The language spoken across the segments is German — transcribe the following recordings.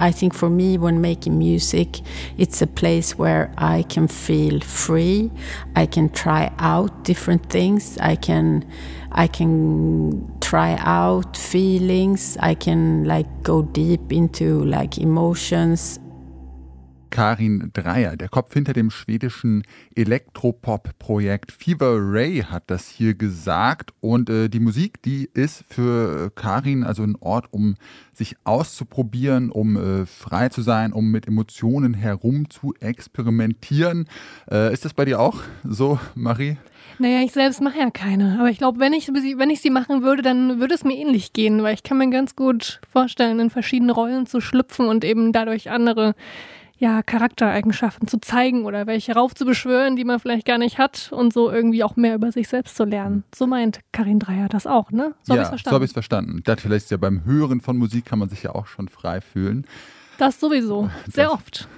I think for me, when making music, it's a place where I can feel free. I can try out different things. I can, I can try out feelings. I can like go deep into like emotions. Karin Dreier, der Kopf hinter dem schwedischen Elektropop-Projekt Fever Ray, hat das hier gesagt. Und äh, die Musik, die ist für Karin also ein Ort, um sich auszuprobieren, um äh, frei zu sein, um mit Emotionen herum zu experimentieren. Äh, ist das bei dir auch so, Marie? Naja, ich selbst mache ja keine. Aber ich glaube, wenn ich, wenn ich sie machen würde, dann würde es mir ähnlich gehen, weil ich kann mir ganz gut vorstellen, in verschiedene Rollen zu schlüpfen und eben dadurch andere ja, Charaktereigenschaften zu zeigen oder welche raufzubeschwören, die man vielleicht gar nicht hat und so irgendwie auch mehr über sich selbst zu lernen. So meint Karin Dreier das auch, ne? So ja, habe ich so habe ich es verstanden. Das vielleicht ist ja beim Hören von Musik kann man sich ja auch schon frei fühlen. Das sowieso, sehr das, oft.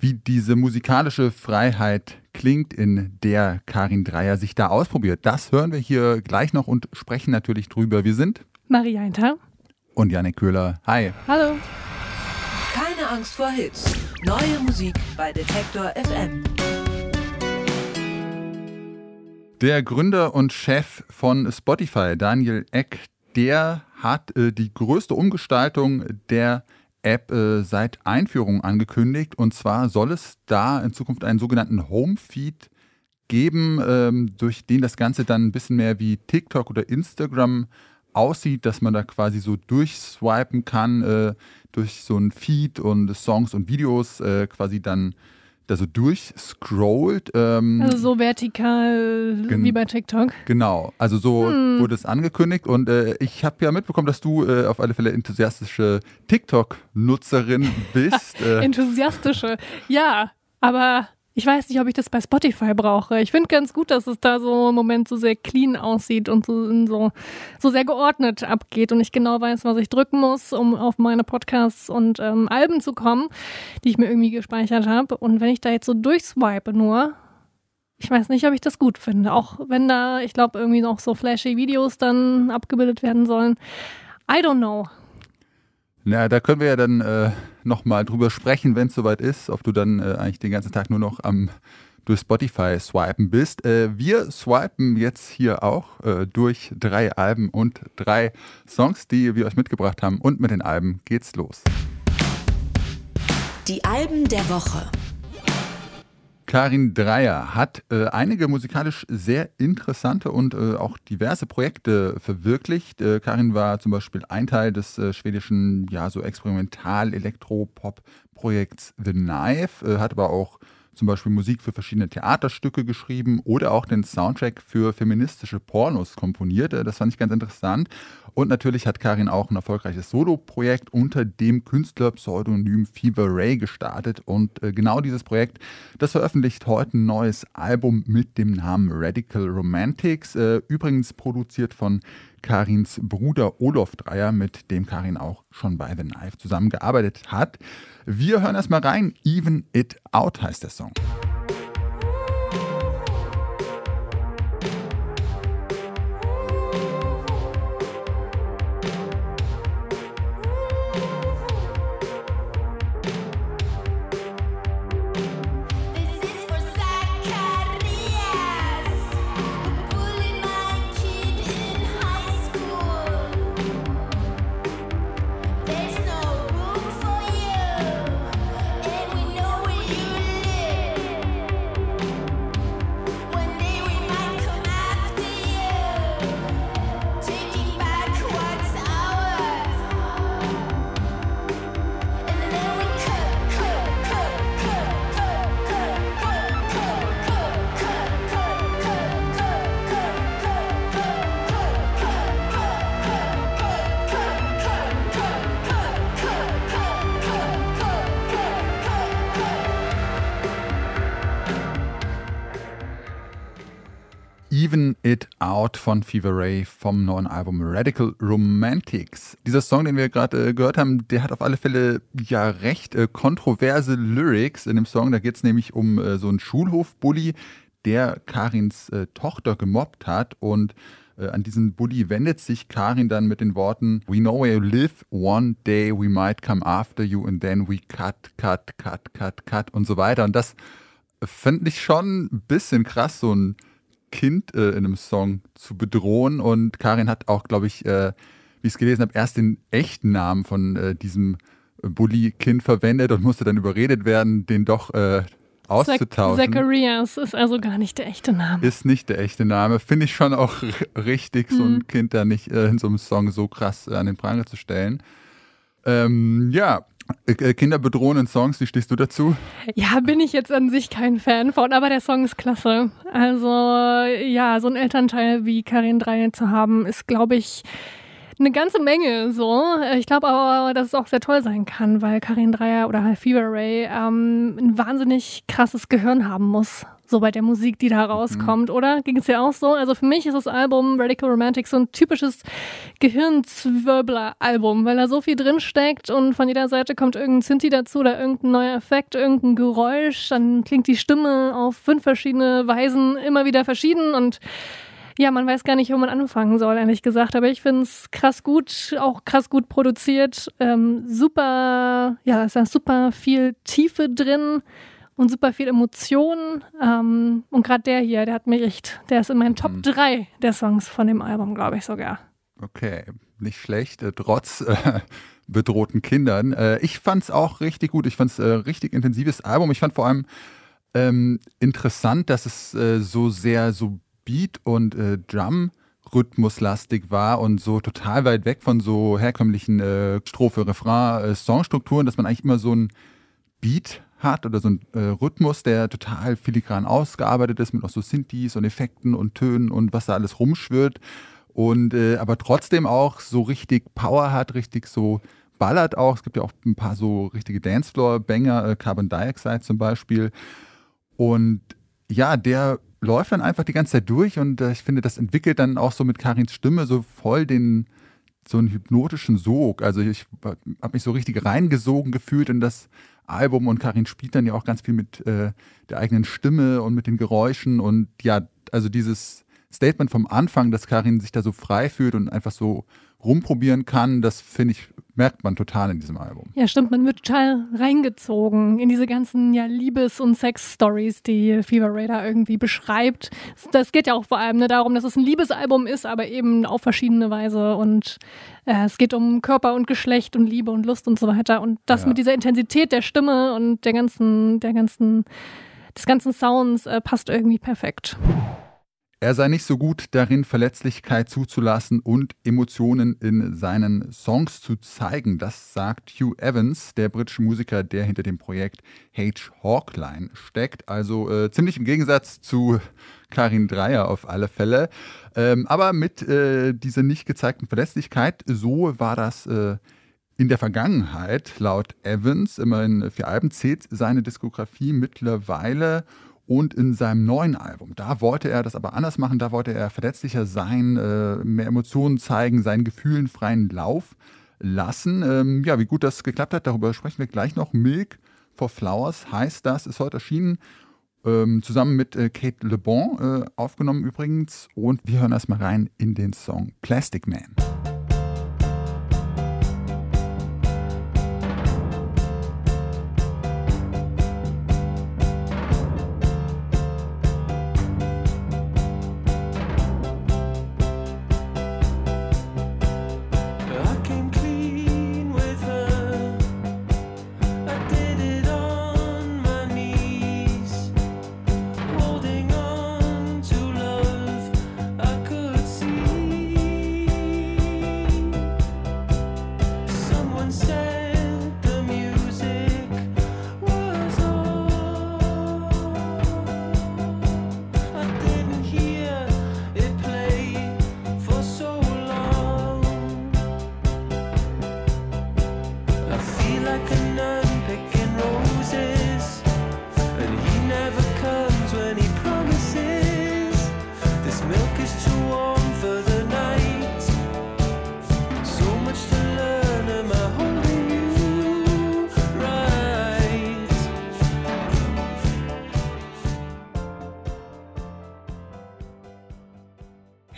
Wie diese musikalische Freiheit klingt, in der Karin Dreier sich da ausprobiert, das hören wir hier gleich noch und sprechen natürlich drüber. Wir sind Maria Einter und Janik Köhler. Hi. Hallo. Angst vor Hits. Neue Musik bei Detektor FM. Der Gründer und Chef von Spotify, Daniel Eck, der hat äh, die größte Umgestaltung der App äh, seit Einführung angekündigt. Und zwar soll es da in Zukunft einen sogenannten Home-Feed geben, ähm, durch den das Ganze dann ein bisschen mehr wie TikTok oder Instagram aussieht, dass man da quasi so durchswipen kann äh, durch so ein Feed und Songs und Videos äh, quasi dann da so durchscrollt. Ähm, also so vertikal wie bei TikTok. Genau, also so hm. wurde es angekündigt und äh, ich habe ja mitbekommen, dass du äh, auf alle Fälle enthusiastische TikTok-Nutzerin bist. Äh. enthusiastische, ja, aber ich weiß nicht, ob ich das bei Spotify brauche. Ich finde ganz gut, dass es da so im Moment so sehr clean aussieht und so, so, so sehr geordnet abgeht und ich genau weiß, was ich drücken muss, um auf meine Podcasts und ähm, Alben zu kommen, die ich mir irgendwie gespeichert habe. Und wenn ich da jetzt so durchswipe nur, ich weiß nicht, ob ich das gut finde. Auch wenn da, ich glaube, irgendwie noch so flashy Videos dann abgebildet werden sollen. I don't know. Na, da können wir ja dann äh, nochmal drüber sprechen, wenn es soweit ist, ob du dann äh, eigentlich den ganzen Tag nur noch am durch Spotify swipen bist. Äh, wir swipen jetzt hier auch äh, durch drei Alben und drei Songs, die wir euch mitgebracht haben. Und mit den Alben geht's los. Die Alben der Woche. Karin Dreier hat äh, einige musikalisch sehr interessante und äh, auch diverse Projekte verwirklicht. Äh, Karin war zum Beispiel ein Teil des äh, schwedischen, ja, so Experimental-Elektropop-Projekts The Knife, äh, hat aber auch zum Beispiel Musik für verschiedene Theaterstücke geschrieben oder auch den Soundtrack für feministische Pornos komponiert. Äh, das fand ich ganz interessant. Und natürlich hat Karin auch ein erfolgreiches Solo-Projekt unter dem Künstlerpseudonym Fever Ray gestartet. Und äh, genau dieses Projekt, das veröffentlicht heute ein neues Album mit dem Namen Radical Romantics. Äh, übrigens produziert von Karins Bruder Olof Dreier, mit dem Karin auch schon bei The Knife zusammengearbeitet hat. Wir hören erstmal rein. Even It Out heißt der Song. Von Fever Ray vom neuen Album Radical Romantics. Dieser Song, den wir gerade äh, gehört haben, der hat auf alle Fälle ja recht äh, kontroverse Lyrics in dem Song. Da geht es nämlich um äh, so einen Schulhofbully, der Karins äh, Tochter gemobbt hat und Äh, an diesen Bully wendet sich Karin dann mit den Worten We know where you live, one day we might come after you and then we cut, cut, cut, cut, cut und so weiter. Und das fände ich schon ein bisschen krass, so ein Kind äh, in einem Song zu bedrohen. Und Karin hat auch, glaube ich, äh, wie ich es gelesen habe, erst den echten Namen von äh, diesem Bully-Kind verwendet und musste dann überredet werden, den doch äh, auszutauschen. Zacharias ist also gar nicht der echte Name. Ist nicht der echte Name. Finde ich schon auch richtig, so ein Mhm. Kind da nicht äh, in so einem Song so krass äh, an den Pranger zu stellen. Ähm, ja, äh, Kinder bedrohen in Songs, wie stehst du dazu? Ja, bin ich jetzt an sich kein Fan von, aber der Song ist klasse. Also ja, so ein Elternteil wie Karin Dreie zu haben, ist, glaube ich, eine ganze Menge so. Ich glaube aber, dass es auch sehr toll sein kann, weil Karin Dreier oder halt Fever Ray ähm, ein wahnsinnig krasses Gehirn haben muss. So bei der Musik, die da rauskommt, oder? Ging es ja auch so? Also für mich ist das Album Radical Romantic so ein typisches Gehirnzwirbler-Album, weil da so viel drinsteckt und von jeder Seite kommt irgendein Synthi dazu oder irgendein neuer Effekt, irgendein Geräusch, dann klingt die Stimme auf fünf verschiedene Weisen immer wieder verschieden und ja, man weiß gar nicht, wo man anfangen soll, ehrlich gesagt. Aber ich finde es krass gut, auch krass gut produziert. Ähm, super, ja, ist da super viel Tiefe drin und super viel Emotionen. Ähm, und gerade der hier, der hat mich echt, der ist in meinen Top 3 der Songs von dem Album, glaube ich sogar. Okay, nicht schlecht, äh, trotz äh, bedrohten Kindern. Äh, ich fand es auch richtig gut. Ich fand es äh, richtig intensives Album. Ich fand vor allem ähm, interessant, dass es äh, so sehr so Beat und äh, Drum rhythmuslastig war und so total weit weg von so herkömmlichen Strophe, Refrain, Songstrukturen, dass man eigentlich immer so ein Beat hat oder so ein äh, Rhythmus, der total filigran ausgearbeitet ist mit auch so Synthes und Effekten und Tönen und was da alles rumschwirrt und äh, aber trotzdem auch so richtig Power hat, richtig so ballert auch. Es gibt ja auch ein paar so richtige Dancefloor-Banger, äh, Carbon Dioxide zum Beispiel. Und ja, der läuft dann einfach die ganze Zeit durch und äh, ich finde, das entwickelt dann auch so mit Karins Stimme so voll den so einen hypnotischen Sog. Also ich habe mich so richtig reingesogen gefühlt in das Album und Karin spielt dann ja auch ganz viel mit äh, der eigenen Stimme und mit den Geräuschen und ja, also dieses Statement vom Anfang, dass Karin sich da so frei fühlt und einfach so rumprobieren kann, das finde ich, merkt man total in diesem Album. Ja, stimmt, man wird total reingezogen in diese ganzen ja, Liebes- und Sex-Stories, die Fever Radar irgendwie beschreibt. Das geht ja auch vor allem ne, darum, dass es ein Liebesalbum ist, aber eben auf verschiedene Weise. Und äh, es geht um Körper und Geschlecht und Liebe und Lust und so weiter. Und das Ja. mit dieser Intensität der Stimme und der ganzen, der ganzen, des ganzen Sounds äh, passt irgendwie perfekt. Er sei nicht so gut darin, Verletzlichkeit zuzulassen und Emotionen in seinen Songs zu zeigen. Das sagt Hugh Evans, der britische Musiker, der hinter dem Projekt H. Hawkline steckt. Also äh, ziemlich im Gegensatz zu Karin Dreier auf alle Fälle. Ähm, aber mit äh, dieser nicht gezeigten Verletzlichkeit, so war das äh, in der Vergangenheit, laut Evans, immerhin vier Alben, zählt seine Diskografie mittlerweile und in seinem neuen Album, da wollte er das aber anders machen, da wollte er verletzlicher sein, äh, mehr Emotionen zeigen, seinen Gefühlen freien Lauf lassen. Ähm, ja, wie gut das geklappt hat, darüber sprechen wir gleich noch. Milk for Flowers heißt das, ist heute erschienen, ähm, zusammen mit äh, Kate Le Bon, äh, aufgenommen übrigens. Und wir hören erstmal rein in den Song Plastic Man.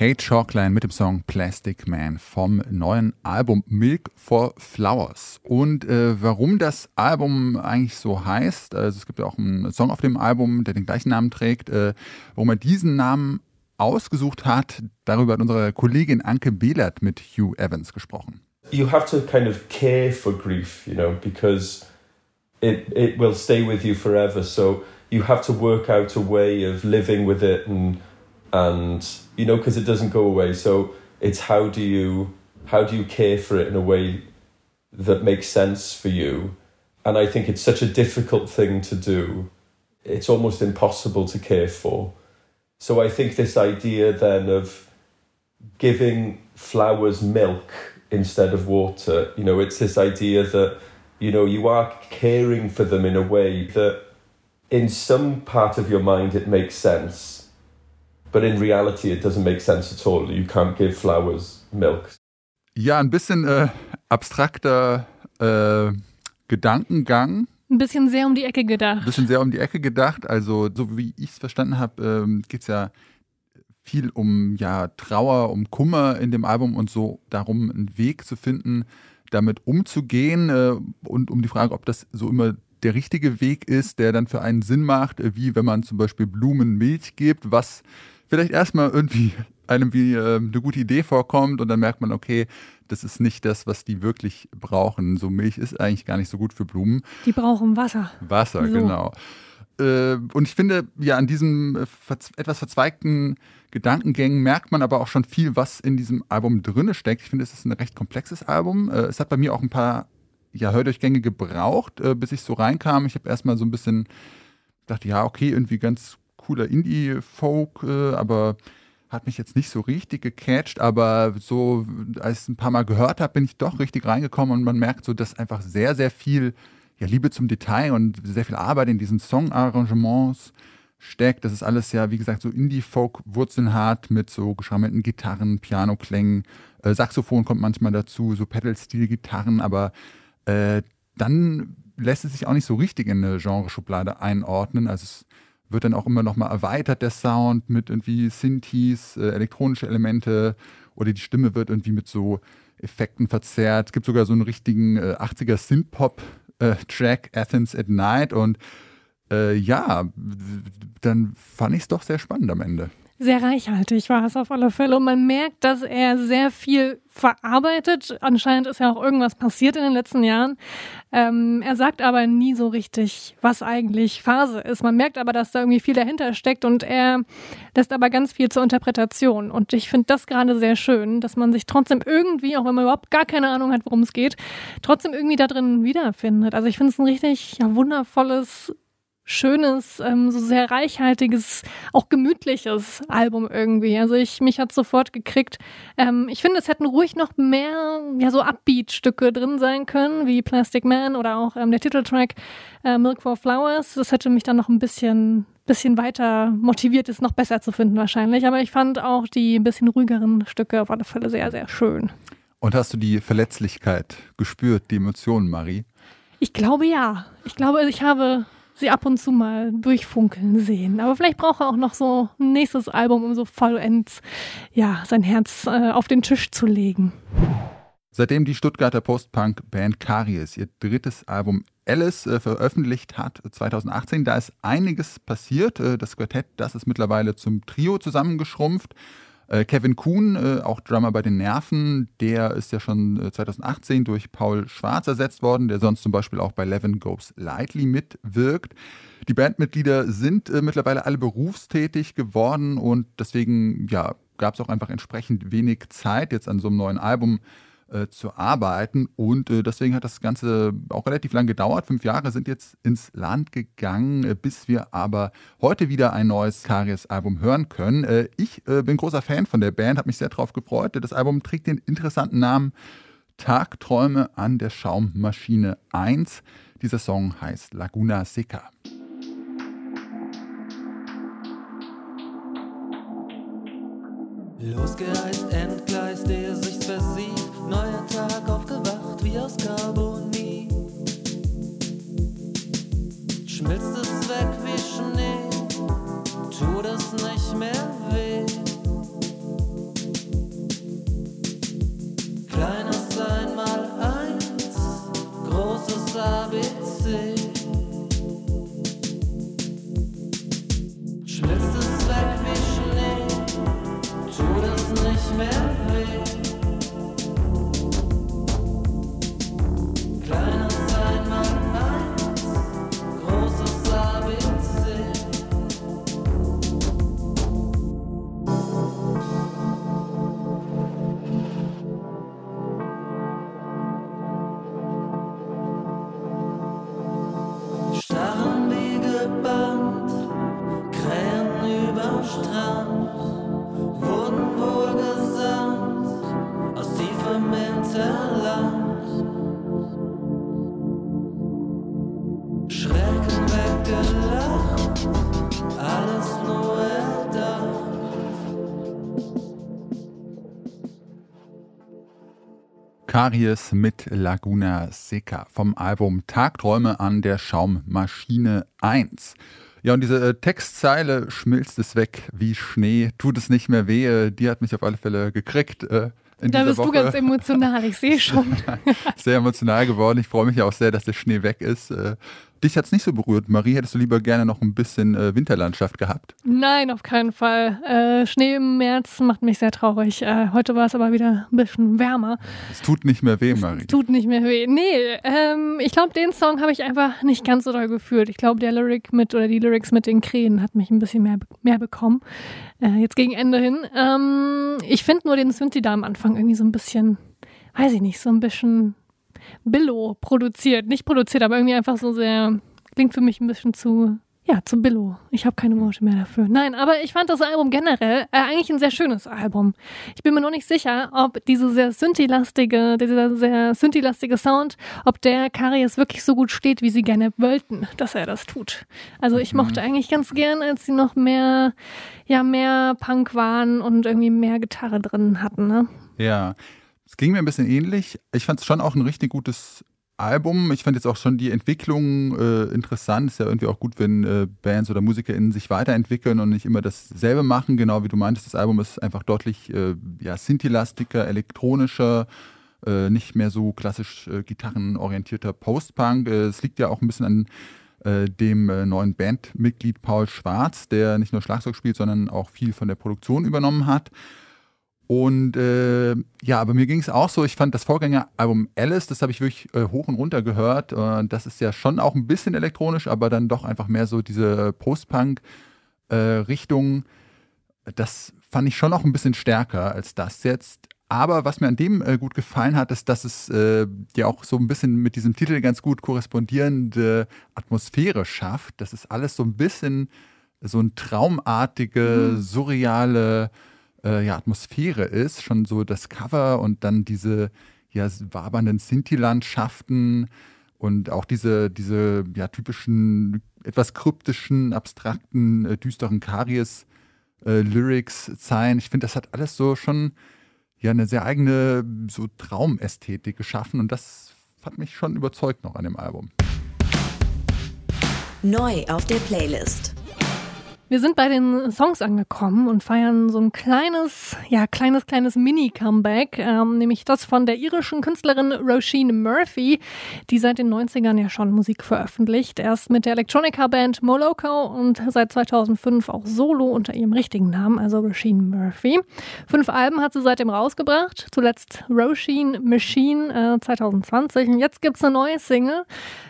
Hey Chalkline mit dem Song Plastic Man vom neuen Album Milk for Flowers. Und äh, warum das Album eigentlich so heißt, also es gibt ja auch einen Song auf dem Album, der den gleichen Namen trägt, äh, warum er diesen Namen ausgesucht hat, darüber hat unsere Kollegin Anke Behlert mit Hugh Evans gesprochen. You have to kind of care for grief, you know, because it, it will stay with you forever. So you have to work out a way of living with it and and you know because it doesn't go away. So it's how do you how do you care for it in a way that makes sense for you? And i think it's such a difficult thing to do. It's almost impossible to care for. So i think this idea then of giving flowers milk instead of water you know it's this idea that you know you are caring for them in a way that in some part of your mind it makes sense But in reality, it doesn't make sense at all. You can't give flowers milk. Ja, ein bisschen äh, abstrakter äh, Gedankengang. Ein bisschen sehr um die Ecke gedacht. Ein bisschen sehr um die Ecke gedacht. Also, so wie ich es verstanden habe, ähm, geht es ja viel um ja, Trauer, um Kummer in dem Album und so darum, einen Weg zu finden, damit umzugehen äh, und um die Frage, ob das so immer der richtige Weg ist, der dann für einen Sinn macht, äh, wie wenn man zum Beispiel Blumen Milch gibt, was vielleicht erstmal irgendwie einem wie äh, eine gute Idee vorkommt und dann merkt man, okay, das ist nicht das, was die wirklich brauchen. So Milch ist eigentlich gar nicht so gut für Blumen. Die brauchen Wasser. Wasser, so. genau. Äh, und ich finde, ja, an diesem äh, etwas verzweigten Gedankengängen merkt man aber auch schon viel, was in diesem Album drinne steckt. Ich finde, es ist ein recht komplexes Album. Äh, es hat bei mir auch ein paar ja, Hördurchgänge gebraucht, bis ich so reinkam. Ich habe erstmal so ein bisschen dachte, ja, okay, irgendwie ganz cooler Indie-Folk, äh, aber hat mich jetzt nicht so richtig gecatcht, aber so, als ich es ein paar Mal gehört habe, bin ich doch richtig reingekommen und man merkt so, dass einfach sehr, sehr viel ja, Liebe zum Detail und sehr viel Arbeit in diesen Song-Arrangements steckt. Das ist alles ja, wie gesagt, so Indie-Folk-Wurzeln hat mit so geschrammelten Gitarren, Piano-Klängen, äh, Saxophon kommt manchmal dazu, so Pedal-Stil-Gitarren, aber äh, dann lässt es sich auch nicht so richtig in eine Genreschublade einordnen. Also es wird dann auch immer noch mal erweitert, der Sound, mit irgendwie Synthes, äh, elektronische Elemente oder die Stimme wird irgendwie mit so Effekten verzerrt. Es gibt sogar so einen richtigen äh, 80er Synth-Pop-Track, äh, Athens at Night und äh, ja, dann fand ich es doch sehr spannend am Ende. Sehr reichhaltig war es auf alle Fälle. Und man merkt, dass er sehr viel verarbeitet. Anscheinend ist ja auch irgendwas passiert in den letzten Jahren. Ähm, er sagt aber nie so richtig, was eigentlich Phase ist. Man merkt aber, dass da irgendwie viel dahinter steckt und er lässt aber ganz viel zur Interpretation. Und ich finde das gerade sehr schön, dass man sich trotzdem irgendwie, auch wenn man überhaupt gar keine Ahnung hat, worum es geht, trotzdem irgendwie da drin wiederfindet. Also ich finde es ein richtig ja, wundervolles schönes, ähm, so sehr reichhaltiges, auch gemütliches Album irgendwie. Also ich mich hat sofort gekriegt. Ähm, ich finde, es hätten ruhig noch mehr, ja so Upbeat-Stücke drin sein können, wie Plastic Man oder auch ähm, der Titeltrack äh, Milk for Flowers. Das hätte mich dann noch ein bisschen bisschen weiter motiviert ist, noch besser zu finden wahrscheinlich. Aber ich fand auch die bisschen ruhigeren Stücke auf alle Fälle sehr, sehr schön. Und hast du die Verletzlichkeit gespürt, die Emotionen, Marie? Ich glaube ja. Ich glaube, ich habe sie ab und zu mal durchfunkeln sehen. Aber vielleicht braucht er auch noch so ein nächstes Album, um so vollends ja, sein Herz äh, auf den Tisch zu legen. Seitdem die Stuttgarter Post-Punk-Band Karies ihr drittes Album Alice äh, veröffentlicht hat, 2018, da ist einiges passiert. Äh, das Quartett, das ist mittlerweile zum Trio zusammengeschrumpft. Äh, Kevin Kuhn, äh, auch Drummer bei den Nerven, der ist ja schon 2018 äh, durch Paul Schwarz ersetzt worden, der sonst zum Beispiel auch bei Levin Goes Lightly mitwirkt. Die Bandmitglieder sind mittlerweile alle berufstätig geworden und deswegen ja, gab es auch einfach entsprechend wenig Zeit jetzt an so einem neuen Album äh, zu arbeiten. Und äh, deswegen hat das Ganze auch relativ lang gedauert. Fünf Jahre sind jetzt ins Land gegangen, äh, bis wir aber heute wieder ein neues Karies-Album hören können. Äh, ich bin großer Fan von der Band, habe mich sehr darauf gefreut. Das Album trägt den interessanten Namen Tagträume an der Schaummaschine 1. Dieser Song heißt Laguna Seca. Losgereist, entgleist, der sich versieht. Neuer Tag aufgewacht wie aus Carbonie. Schmilzt es weg wie Schnee, tut es nicht mehr weh. Kleines einmal eins, großes ABC. Wurden wohl gesandt aus tiefem Hinterland. Schrecken weggelacht, alles nur erdacht. Karies mit Laguna Seca vom Album Tagträume an der Schaummaschine 1. Ja, und diese äh, Textzeile schmilzt es weg wie Schnee, tut es nicht mehr weh. Die hat mich auf alle Fälle gekriegt. Äh, Da bist Woche. du ganz emotional, ich sehe schon. sehr emotional geworden. Ich freue mich ja auch sehr, dass der Schnee weg ist. Äh, dich hat es nicht so berührt. Marie, hättest du lieber gerne noch ein bisschen äh, Winterlandschaft gehabt? Nein, auf keinen Fall. Äh, Schnee im März macht mich sehr traurig. Äh, heute war es aber wieder ein bisschen wärmer. Es tut nicht mehr weh, Marie. Tut nicht mehr weh. Nee, ähm, ich glaube, den Song habe ich einfach nicht ganz so doll gefühlt. Ich glaube, der Lyric mit oder die Lyrics mit den Krähen hat mich ein bisschen mehr, mehr bekommen. Äh, jetzt gegen Ende hin. Ähm, ich finde nur den Synthi da am Anfang irgendwie so ein bisschen, weiß ich nicht, so ein bisschen Billo produziert. Nicht produziert, aber irgendwie einfach so sehr, klingt für mich ein bisschen zu, ja, zu Billo. Ich habe keine Worte mehr dafür. Nein, aber ich fand das Album generell äh, eigentlich ein sehr schönes Album. Ich bin mir noch nicht sicher, ob diese sehr Synthi-lastige, dieser sehr Synthi-lastige Sound, ob der Karies wirklich so gut steht, wie sie gerne wollten, dass er das tut. Also ich mochte eigentlich ganz gern, als sie noch mehr, ja, mehr Punk waren und irgendwie mehr Gitarre drin hatten, ne? Ja, es ging mir ein bisschen ähnlich. Ich fand es schon auch ein richtig gutes Album. Ich fand jetzt auch schon die Entwicklung äh, interessant. Ist ja irgendwie auch gut, wenn äh, Bands oder MusikerInnen sich weiterentwickeln und nicht immer dasselbe machen. Genau wie du meintest, das Album ist einfach deutlich äh, ja, Synthi-lastiger, elektronischer, äh, nicht mehr so klassisch äh, gitarrenorientierter Post-Punk. Äh, es liegt ja auch ein bisschen an äh, dem neuen Bandmitglied Paul Schwarz, der nicht nur Schlagzeug spielt, sondern auch viel von der Produktion übernommen hat. Und äh, ja, aber mir ging es auch so, ich fand das Vorgängeralbum Alice, das habe ich wirklich äh, hoch und runter gehört. Äh, das ist ja schon auch ein bisschen elektronisch, aber dann doch einfach mehr so diese Post-Punk-Richtung. das fand ich schon auch ein bisschen stärker als das jetzt. Aber was mir an dem äh, gut gefallen hat, ist, dass es äh, ja auch so ein bisschen mit diesem Titel ganz gut korrespondierende Atmosphäre schafft. Das ist alles so ein bisschen so ein traumartige, surreale äh, ja, Atmosphäre ist. Schon so das Cover und dann diese ja, wabernden Sinti-Landschaften und auch diese, diese ja, typischen, etwas kryptischen, abstrakten, äh, düsteren Karies-Lyrics-Zeilen. ich finde, das hat alles so schon ja eine sehr eigene so Traumästhetik geschaffen und das hat mich schon überzeugt noch an dem Album. Neu auf der Playlist. Wir sind bei den Songs angekommen und feiern so ein kleines, ja, kleines, kleines Mini-Comeback, ähm, nämlich das von der irischen Künstlerin Roisin Murphy, die seit den 90ern ja schon Musik veröffentlicht. Erst mit der Electronica-Band Moloko und seit 2005 auch solo unter ihrem richtigen Namen, also Roisin Murphy. Fünf Alben hat sie seitdem rausgebracht, zuletzt Roisin Machine äh, 2020. Und jetzt gibt's eine neue Single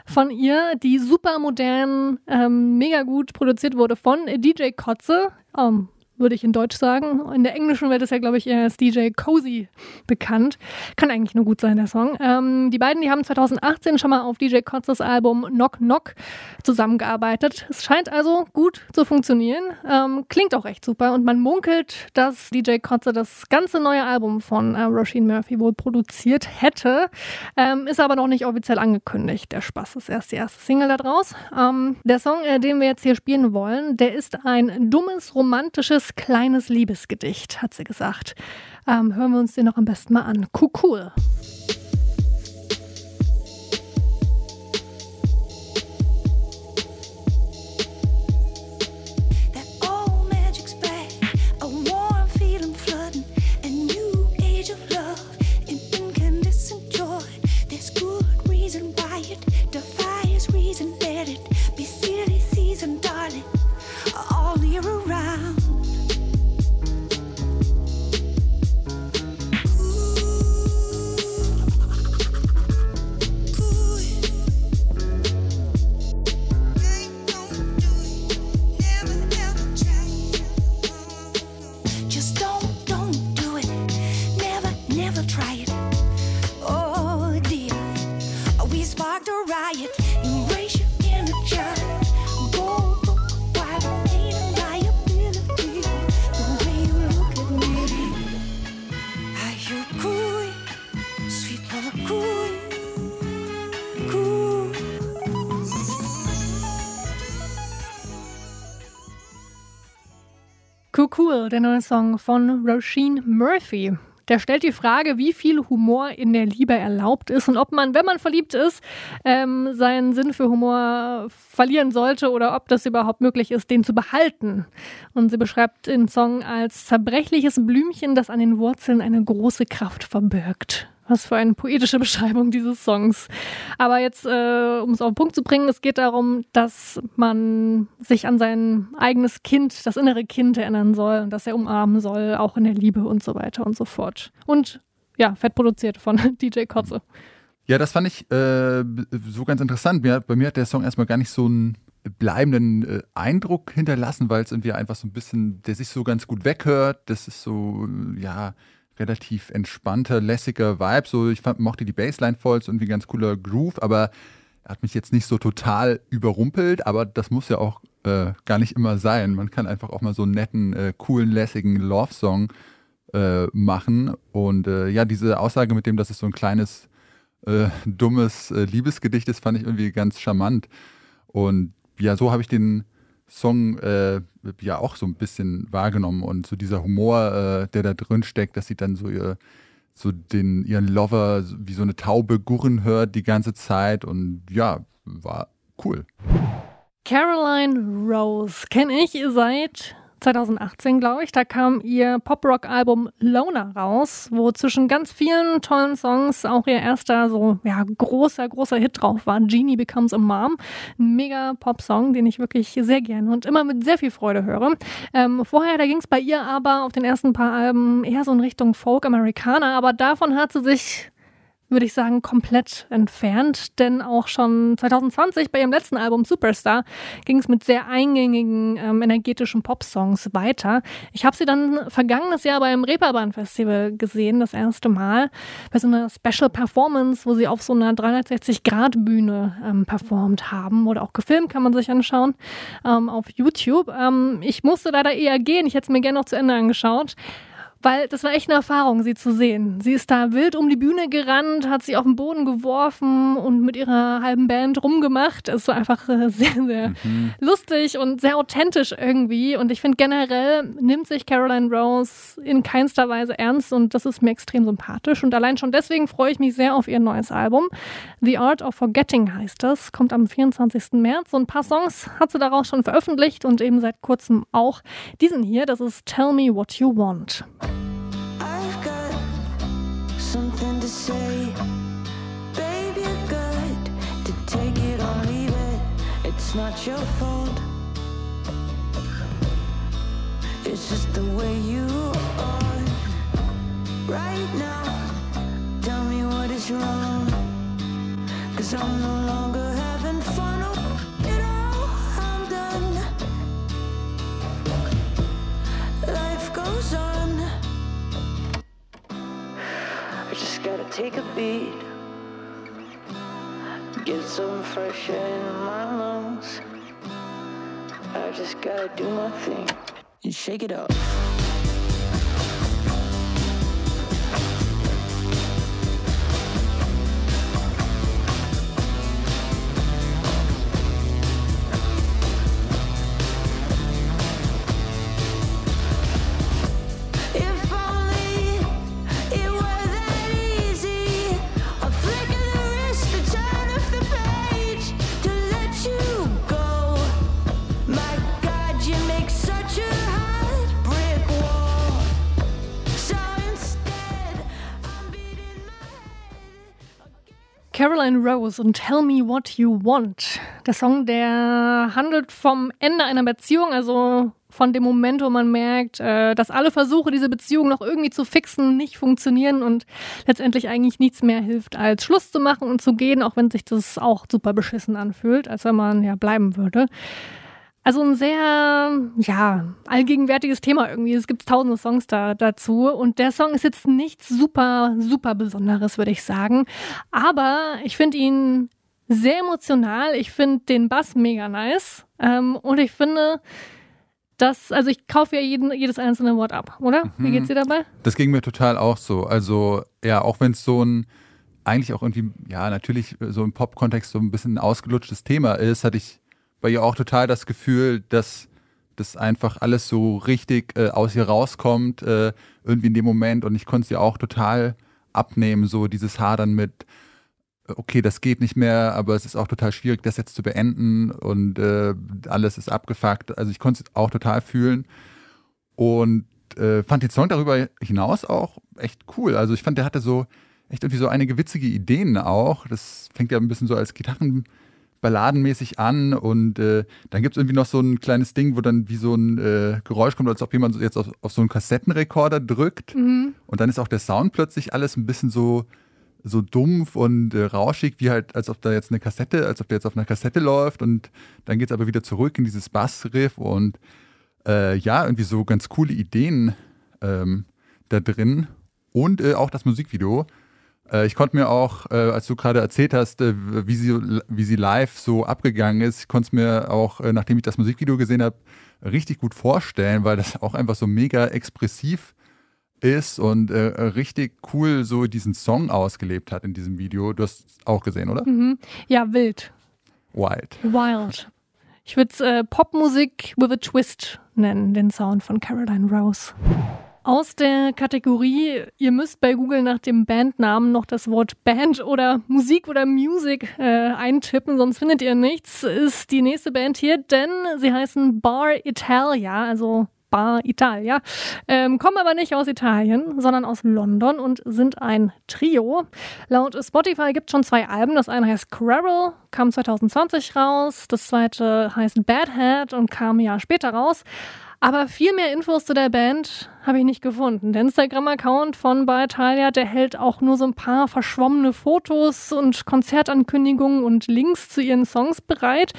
von ihr, die super modern, ähm, mega gut produziert wurde von DJ Kotze. Ähm, würde ich in Deutsch sagen. In der englischen Welt ist er, glaube ich, eher als DJ Cozy bekannt. Kann eigentlich nur gut sein, der Song. Ähm, die beiden, die haben 2018 schon mal auf DJ Kotzes Album Knock Knock zusammengearbeitet. Es scheint also gut zu funktionieren. Ähm, klingt auch echt super und man munkelt, dass DJ Kotze das ganze neue Album von äh, Roisin Murphy wohl produziert hätte. Ähm, ist aber noch nicht offiziell angekündigt. Der Spaß ist erst die erste Single da draus. Ähm, der Song, äh, den wir jetzt hier spielen wollen, der ist ein dummes, romantisches, kleines Liebesgedicht, hat sie gesagt. Ähm, hören wir uns den noch am besten mal an. Cool, cool. Der neue Song von Roisin Murphy. Der stellt die Frage, wie viel Humor in der Liebe erlaubt ist und ob man, wenn man verliebt ist, ähm, seinen Sinn für Humor verlieren sollte oder ob das überhaupt möglich ist, den zu behalten. Und sie beschreibt den Song als zerbrechliches Blümchen, das an den Wurzeln eine große Kraft verbirgt. Was für eine poetische Beschreibung dieses Songs. Aber jetzt, äh, um es auf den Punkt zu bringen, es geht darum, dass man sich an sein eigenes Kind, das innere Kind erinnern soll und dass er umarmen soll, auch in der Liebe und so weiter und so fort. Und ja, fett produziert von DJ Kotze. Ja, das fand ich äh, so ganz interessant. Mir, bei mir hat der Song erstmal gar nicht so einen bleibenden äh, Eindruck hinterlassen, weil es irgendwie einfach so ein bisschen, der sich so ganz gut weghört. Das ist so, ja, relativ entspannter, lässiger Vibe. So, ich fand, mochte die Bassline voll, ist irgendwie ein ganz cooler Groove, aber er hat mich jetzt nicht so total überrumpelt, aber das muss ja auch äh, gar nicht immer sein. Man kann einfach auch mal so einen netten, äh, coolen, lässigen Love-Song äh, machen. Und äh, ja, diese Aussage mit dem, dass es so ein kleines, äh, dummes äh, Liebesgedicht ist, fand ich irgendwie ganz charmant. Und ja, so habe ich den Song äh, ja auch so ein bisschen wahrgenommen und so dieser Humor, äh, der da drin steckt, dass sie dann so ihr so den ihren Lover wie so eine Taube gurren hört die ganze Zeit und ja, war cool. Caroline Rose kenne ich seit 2018, glaube ich. Da kam ihr Pop-Rock-Album Loner raus, wo zwischen ganz vielen tollen Songs auch ihr erster so ja, großer, großer Hit drauf war. Genie Becomes a Mom. Ein mega Pop-Song, den ich wirklich sehr gerne und immer mit sehr viel Freude höre. Ähm, vorher, da ging es bei ihr aber auf den ersten paar Alben eher so in Richtung Folk-Amerikaner, aber davon hat sie sich würde ich sagen, komplett entfernt. Denn auch schon 2020 bei ihrem letzten Album Superstar ging es mit sehr eingängigen, ähm, energetischen Pop-Songs weiter. Ich habe sie dann vergangenes Jahr beim Reeperbahn Festival gesehen, das erste Mal, bei so einer Special Performance, wo sie auf so einer 360-Grad-Bühne ähm, performt haben oder auch gefilmt, kann man sich anschauen ähm, auf YouTube. Ähm, ich musste leider eher gehen, ich hätte es mir gerne noch zu Ende angeschaut. Weil das war echt eine Erfahrung, sie zu sehen. Sie ist da wild um die Bühne gerannt, hat sie auf den Boden geworfen und mit ihrer halben Band rumgemacht. Es war einfach äh, sehr, sehr mhm. lustig und sehr authentisch irgendwie. Und ich finde generell nimmt sich Caroline Rose in keinster Weise ernst und das ist mir extrem sympathisch. Und allein schon deswegen freue ich mich sehr auf ihr neues Album. The Art of Forgetting heißt das, kommt am 24. März. Und ein paar Songs hat sie daraus schon veröffentlicht und eben seit kurzem auch diesen hier. Das ist Tell Me What You Want. Say. Babe, you're good to take it or leave it. It's not your fault. It's just the way you are right now. Tell me what is wrong. Cause I'm no longer take a beat. Get some fresh air in my lungs. I just gotta do my thing and shake it up. Caroline Rose und Tell Me What You Want. Der Song, der handelt vom Ende einer Beziehung, also von dem Moment, wo man merkt, äh, dass alle Versuche, diese Beziehung noch irgendwie zu fixen, nicht funktionieren und letztendlich eigentlich nichts mehr hilft, als Schluss zu machen und zu gehen, auch wenn sich das auch super beschissen anfühlt, als wenn man ja bleiben würde. Also ein sehr, ja, allgegenwärtiges Thema irgendwie. Es gibt tausende Songs da, dazu. Und der Song ist jetzt nichts super, super Besonderes, würde ich sagen. Aber ich finde ihn sehr emotional. Ich finde den Bass mega nice. Ähm, und ich finde, dass, also ich kaufe ja jeden, jedes einzelne Wort ab, oder? Wie geht's dir dabei? Das ging mir total auch so. Also, ja, auch wenn es so ein, eigentlich auch irgendwie, ja, natürlich so im Pop-Kontext so ein bisschen ein ausgelutschtes Thema ist, hatte ich bei ihr auch total das Gefühl, dass dass einfach alles so richtig äh, aus ihr rauskommt, äh, irgendwie in dem Moment. Und ich konnte sie auch total abnehmen, so dieses Hadern mit, äh, okay, das geht nicht mehr, aber es ist auch total schwierig, das jetzt zu beenden und äh, alles ist abgefuckt. Also ich konnte es auch total fühlen und äh, fand den Song darüber hinaus auch echt cool. Also ich fand, der hatte so echt irgendwie so einige witzige Ideen auch. Das fängt ja ein bisschen so als Gitarrenballadenmäßig an und äh, dann gibt es irgendwie noch so ein kleines Ding, wo dann wie so ein äh, Geräusch kommt, als ob jemand jetzt auf, auf so einen Kassettenrekorder drückt und dann ist auch der Sound plötzlich alles ein bisschen so so dumpf und äh, rauschig, wie halt, als ob da jetzt eine Kassette, als ob der jetzt auf einer Kassette läuft und dann geht es aber wieder zurück in dieses Bassriff und äh, ja, irgendwie so ganz coole Ideen ähm, da drin und äh, auch das Musikvideo. Äh, ich konnte mir auch, äh, als du gerade erzählt hast, äh, wie, sie, wie sie live so abgegangen ist, ich konnte es mir auch, nachdem ich das Musikvideo gesehen habe, richtig gut vorstellen, weil das auch einfach so mega expressiv ist und äh, richtig cool so diesen Song ausgelebt hat in diesem Video. Du hast es auch gesehen, oder? Ja, wild. Wild. Wild. Ich würde es äh, Popmusik with a Twist nennen, den Sound von Caroline Rose. Aus der Kategorie, ihr müsst bei Google nach dem Bandnamen noch das Wort Band oder Musik oder Music äh, eintippen, sonst findet ihr nichts, ist die nächste Band hier, denn sie heißen Bar Italia, also Bar Italia, ähm, kommen aber nicht aus Italien, sondern aus London und sind ein Trio. Laut Spotify gibt es schon zwei Alben. Das eine heißt Quarrel, kam 2020 raus. Das zweite heißt Bad Head und kam ein Jahr später raus. Aber viel mehr Infos zu der Band habe ich nicht gefunden. Der Instagram-Account von Bar Italia, der hält auch nur so ein paar verschwommene Fotos und Konzertankündigungen und Links zu ihren Songs bereit.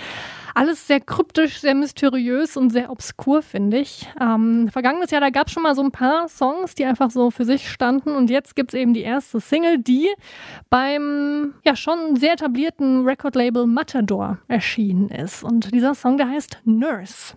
Alles sehr kryptisch, sehr mysteriös und sehr obskur, finde ich. Ähm, vergangenes Jahr, da gab es schon mal so ein paar Songs, die einfach so für sich standen. Und jetzt gibt es eben die erste Single, die beim ja schon sehr etablierten Record-Label Matador erschienen ist. Und dieser Song, der heißt Nurse.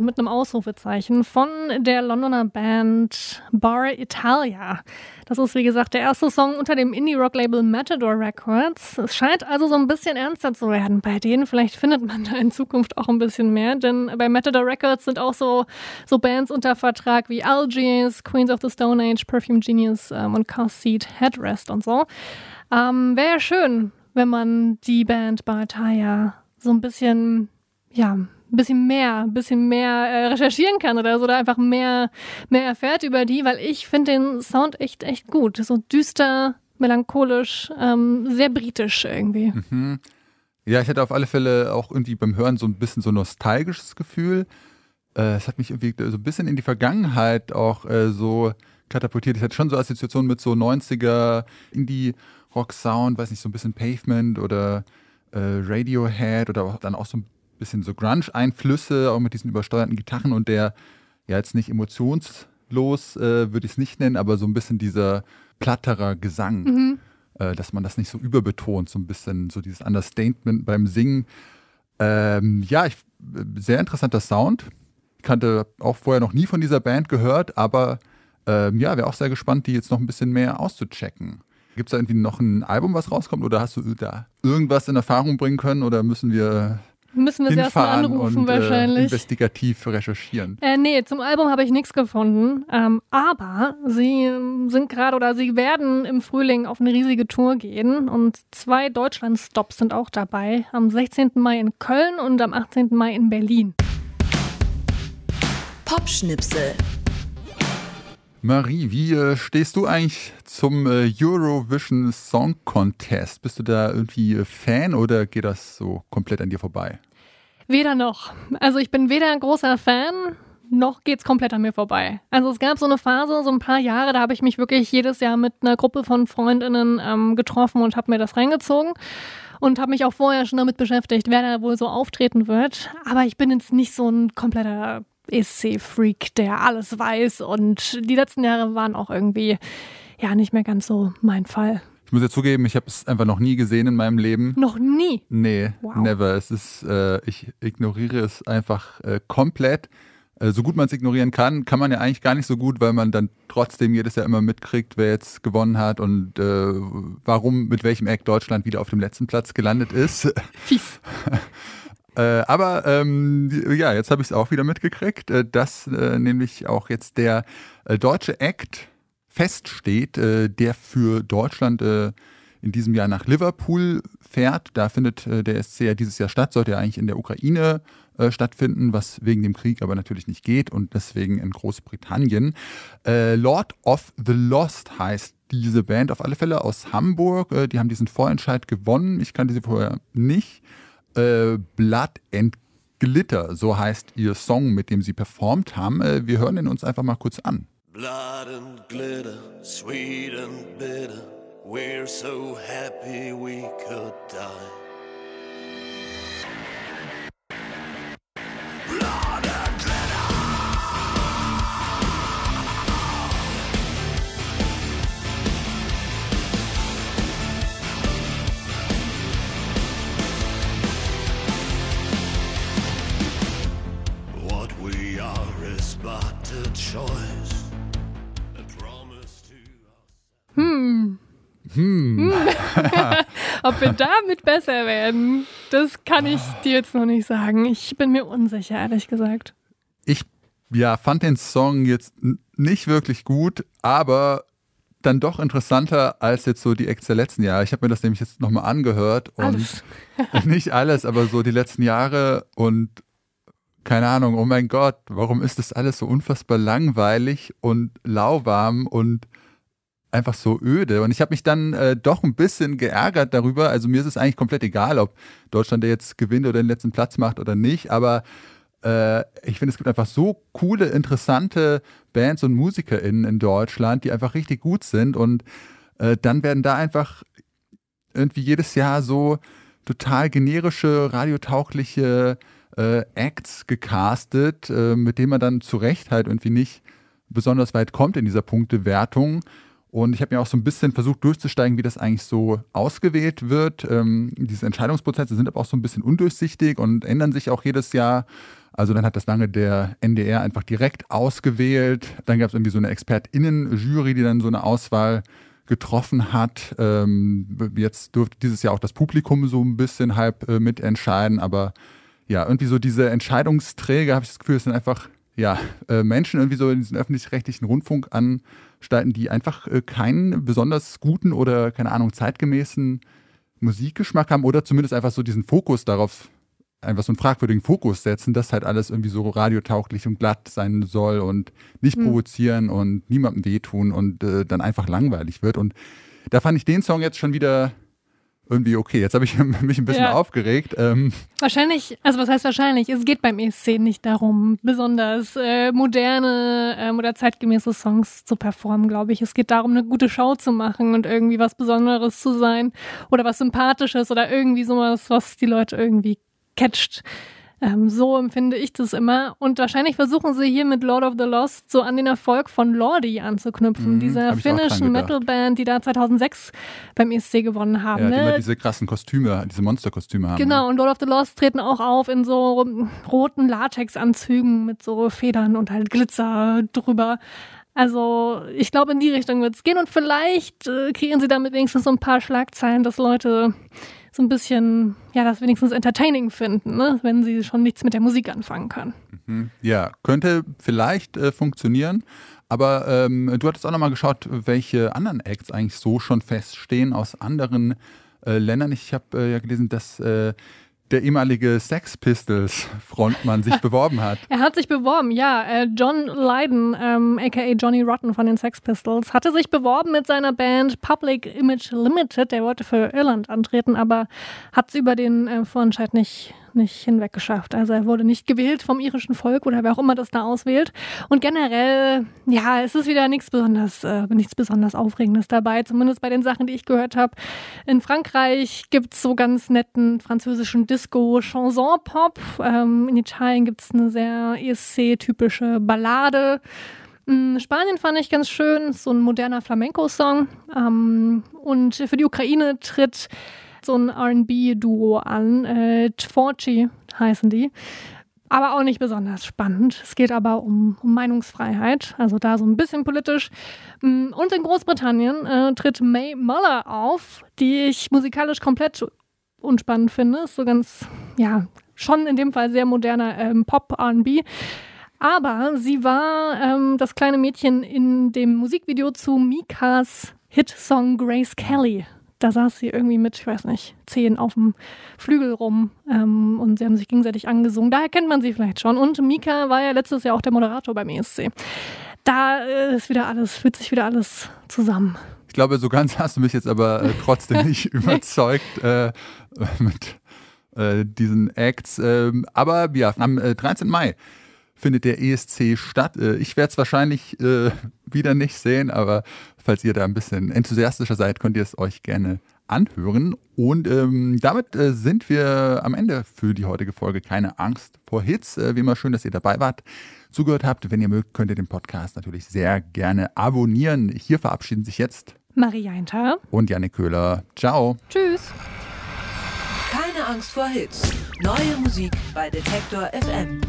Mit einem Ausrufezeichen von der Londoner Band Bar Italia. Das ist, wie gesagt, der erste Song unter dem Indie-Rock-Label Matador Records. Es scheint also so ein bisschen ernster zu werden bei denen. Vielleicht findet man da in Zukunft auch ein bisschen mehr, denn bei Matador Records sind auch so, so Bands unter Vertrag wie Algiers, Queens of the Stone Age, Perfume Genius ähm, und Car Seat Headrest und so. Ähm, Wäre ja schön, wenn man die Band Bar Italia so ein bisschen, ja, ein bisschen mehr, ein bisschen mehr äh, recherchieren kann oder so, oder einfach mehr, mehr erfährt über die, weil ich finde den Sound echt, echt gut. So düster, melancholisch, ähm, sehr britisch irgendwie. Ja, ich hatte auf alle Fälle auch irgendwie beim Hören so ein bisschen so nostalgisches Gefühl. Äh, es hat mich irgendwie so ein bisschen in die Vergangenheit auch äh, so katapultiert. Ich hatte schon so Assoziationen mit so 90er Indie-Rock-Sound, weiß nicht, so ein bisschen Pavement oder äh, Radiohead oder auch, dann auch so ein bisschen so Grunge-Einflüsse, auch mit diesen übersteuerten Gitarren und der ja jetzt nicht emotionslos, äh, würde ich es nicht nennen, aber so ein bisschen dieser platterer Gesang äh, dass man das nicht so überbetont, so ein bisschen so dieses Understatement beim Singen. Ähm, ja, ich, sehr interessanter Sound. Ich kannte auch vorher noch nie von dieser Band gehört, aber ähm, ja, wäre auch sehr gespannt, die jetzt noch ein bisschen mehr auszuchecken. Gibt es da irgendwie noch ein Album, was rauskommt oder hast du da irgendwas in Erfahrung bringen können oder müssen wir Müssen wir sie erstmal anrufen und äh, wahrscheinlich. investigativ recherchieren? Äh, nee, zum Album habe ich nichts gefunden. Ähm, aber sie sind gerade oder sie werden im Frühling auf eine riesige Tour gehen und zwei Deutschland-Stops sind auch dabei. Am 16. Mai in Köln und am 18. Mai in Berlin. Popschnipsel. Marie, wie äh, stehst du eigentlich zum äh, Eurovision Song Contest? Bist du da irgendwie äh, Fan oder geht das so komplett an dir vorbei? Weder noch. Also ich bin weder ein großer Fan, noch geht's komplett an mir vorbei. Also es gab so eine Phase, so ein paar Jahre, da habe ich mich wirklich jedes Jahr mit einer Gruppe von Freundinnen ähm, getroffen und habe mir das reingezogen. Und habe mich auch vorher schon damit beschäftigt, wer da wohl so auftreten wird. Aber ich bin jetzt nicht so ein kompletter ESC-Freak, der alles weiß. Und die letzten Jahre waren auch irgendwie ja nicht mehr ganz so mein Fall. Ich muss ja zugeben, ich habe es einfach noch nie gesehen in meinem Leben. Noch nie. Nee, Wow. never. Es ist, äh, ich ignoriere es einfach äh, komplett. Äh, so gut man es ignorieren kann, kann man ja eigentlich gar nicht so gut, weil man dann trotzdem jedes Jahr immer mitkriegt, wer jetzt gewonnen hat und äh, warum, mit welchem Act Deutschland wieder auf dem letzten Platz gelandet ist. Fies. Äh, aber ähm, ja, jetzt habe ich es auch wieder mitgekriegt, äh, dass äh, nämlich auch jetzt der äh, deutsche Act feststeht, äh, der für Deutschland äh, in diesem Jahr nach Liverpool fährt. Da findet der SC ja dieses Jahr statt, sollte ja eigentlich in der Ukraine stattfinden, was wegen dem Krieg aber natürlich nicht geht und deswegen in Großbritannien. Lord of the Lost heißt diese Band auf alle Fälle aus Hamburg. Die haben diesen Vorentscheid gewonnen. Ich kannte sie vorher nicht. Äh, Blood and Glitter, so heißt ihr Song, mit dem sie performt haben. Äh, wir hören ihn uns einfach mal kurz an. Blood and glitter, sweet and bitter. We're so happy we could die. Hm. Hm. Ob wir damit besser werden, das kann ich dir jetzt noch nicht sagen. Ich bin mir unsicher, ehrlich gesagt. Ich ja, fand den Song jetzt nicht wirklich gut, aber dann doch interessanter als jetzt so die Acts der letzten Jahre. Ich habe mir das nämlich jetzt nochmal angehört und Alles. nicht alles, aber so die letzten Jahre und keine Ahnung, oh mein Gott, warum ist das alles so unfassbar langweilig und lauwarm und einfach so öde? Und ich habe mich dann äh, doch ein bisschen geärgert darüber. Also mir ist es eigentlich komplett egal, ob Deutschland der jetzt gewinnt oder den letzten Platz macht oder nicht, aber äh, ich finde, es gibt einfach so coole, interessante Bands und MusikerInnen in Deutschland, die einfach richtig gut sind und äh, dann werden da einfach irgendwie jedes Jahr so total generische, radiotaugliche äh, Acts gecastet, äh, mit denen man dann zu Recht halt irgendwie nicht besonders weit kommt in dieser Punktewertung. Und ich habe mir auch so ein bisschen versucht durchzusteigen, wie das eigentlich so ausgewählt wird. Ähm, diese Entscheidungsprozesse sind aber auch so ein bisschen undurchsichtig und ändern sich auch jedes Jahr. Also dann hat das lange der NDR einfach direkt ausgewählt. Dann gab es irgendwie so eine ExpertInnen-Jury, die dann so eine Auswahl getroffen hat. Ähm, jetzt durfte dieses Jahr auch das Publikum so ein bisschen halb äh, mitentscheiden, aber ja, irgendwie so diese Entscheidungsträger, habe ich das Gefühl, sind einfach ja, äh, Menschen irgendwie so in diesen öffentlich-rechtlichen Rundfunkanstalten, die einfach äh, keinen besonders guten oder, keine Ahnung, zeitgemäßen Musikgeschmack haben oder zumindest einfach so diesen Fokus darauf, einfach so einen fragwürdigen Fokus setzen, dass halt alles irgendwie so radiotauglich und glatt sein soll und nicht Hm. provozieren und niemandem wehtun und äh, dann einfach langweilig wird. Und da fand ich den Song jetzt schon wieder irgendwie okay. Jetzt habe ich mich ein bisschen Ja. aufgeregt. Ähm, Wahrscheinlich, also was heißt wahrscheinlich? Es geht beim ESC nicht darum, besonders äh, moderne ähm, oder zeitgemäße Songs zu performen, glaube ich. Es geht darum, eine gute Show zu machen und irgendwie was Besonderes zu sein oder was Sympathisches oder irgendwie sowas, was die Leute irgendwie catcht. Ähm, so empfinde ich das immer. Und wahrscheinlich versuchen sie hier mit Lord of the Lost so an den Erfolg von Lordi anzuknüpfen, Mhm, dieser finnischen. Metalband, die da 2006 beim ESC gewonnen haben. ja, die ne? immer diese krassen Kostüme, diese Monsterkostüme haben. Genau, und Lord of the Lost treten auch auf in so roten Latexanzügen mit so Federn und halt Glitzer drüber. Also ich glaube, in die Richtung wird es gehen und vielleicht äh, kreieren sie damit wenigstens so ein paar Schlagzeilen, dass Leute so ein bisschen, ja, das wenigstens entertaining finden, ne? wenn sie schon nichts mit der Musik anfangen können. Ja, könnte vielleicht äh, funktionieren. Aber ähm, du hattest auch nochmal geschaut, welche anderen Acts eigentlich so schon feststehen aus anderen äh, Ländern. Ich habe äh, ja gelesen, dass äh, der ehemalige Sex Pistols Frontmann sich beworben hat. Er hat sich beworben, ja. Äh, John Lydon, ähm, aka Johnny Rotten von den Sex Pistols, hatte sich beworben mit seiner Band Public Image Limited. Der wollte für Irland antreten, aber hat es über den äh, Vorentscheid nicht, nicht hinweg geschafft. Also er wurde nicht gewählt vom irischen Volk oder wer auch immer das da auswählt. Und generell, ja, es ist wieder nichts besonders, äh, nichts besonders Aufregendes dabei, zumindest bei den Sachen, die ich gehört habe. In Frankreich gibt es so ganz netten französischen Disco-Chanson-Pop. Ähm, in Italien gibt es eine sehr ESC-typische Ballade. Spanien fand ich ganz schön, so ein moderner Flamenco-Song. Ähm, und für die Ukraine tritt so ein RB-Duo an. Äh, Tvorchi heißen die. Aber auch nicht besonders spannend. Es geht aber um, um Meinungsfreiheit, also da so ein bisschen politisch. Mm, Und in Großbritannien äh, tritt May Muller auf, die ich musikalisch komplett unspannend finde. Ist so ganz, ja, schon in dem Fall sehr moderner ähm, Pop-RB. Aber sie war ähm, das kleine Mädchen in dem Musikvideo zu Mikas Hitsong Grace Kelly. Da saß sie irgendwie mit, ich weiß nicht, zehn auf dem Flügel rum ähm, und sie haben sich gegenseitig angesungen. Daher kennt man sie vielleicht schon. Und Mika war ja letztes Jahr auch der Moderator beim ESC. Da äh, ist wieder alles, fühlt sich wieder alles zusammen. Ich glaube, so ganz hast du mich jetzt aber äh, trotzdem nicht überzeugt äh, mit äh, diesen Acts. Ähm, aber ja, am äh, 13. Mai findet der ESC statt. Äh, ich werde es wahrscheinlich äh, wieder nicht sehen, aber falls ihr da ein bisschen enthusiastischer seid, könnt ihr es euch gerne anhören. Und ähm, damit äh, sind wir am Ende für die heutige Folge. Keine Angst vor Hits. Äh, wie immer schön, dass ihr dabei wart, zugehört habt. Wenn ihr mögt, könnt ihr den Podcast natürlich sehr gerne abonnieren. Hier verabschieden sich jetzt Maria Hinter. und Janik Köhler. Ciao. Tschüss. Keine Angst vor Hits. Neue Musik bei Detektor FM.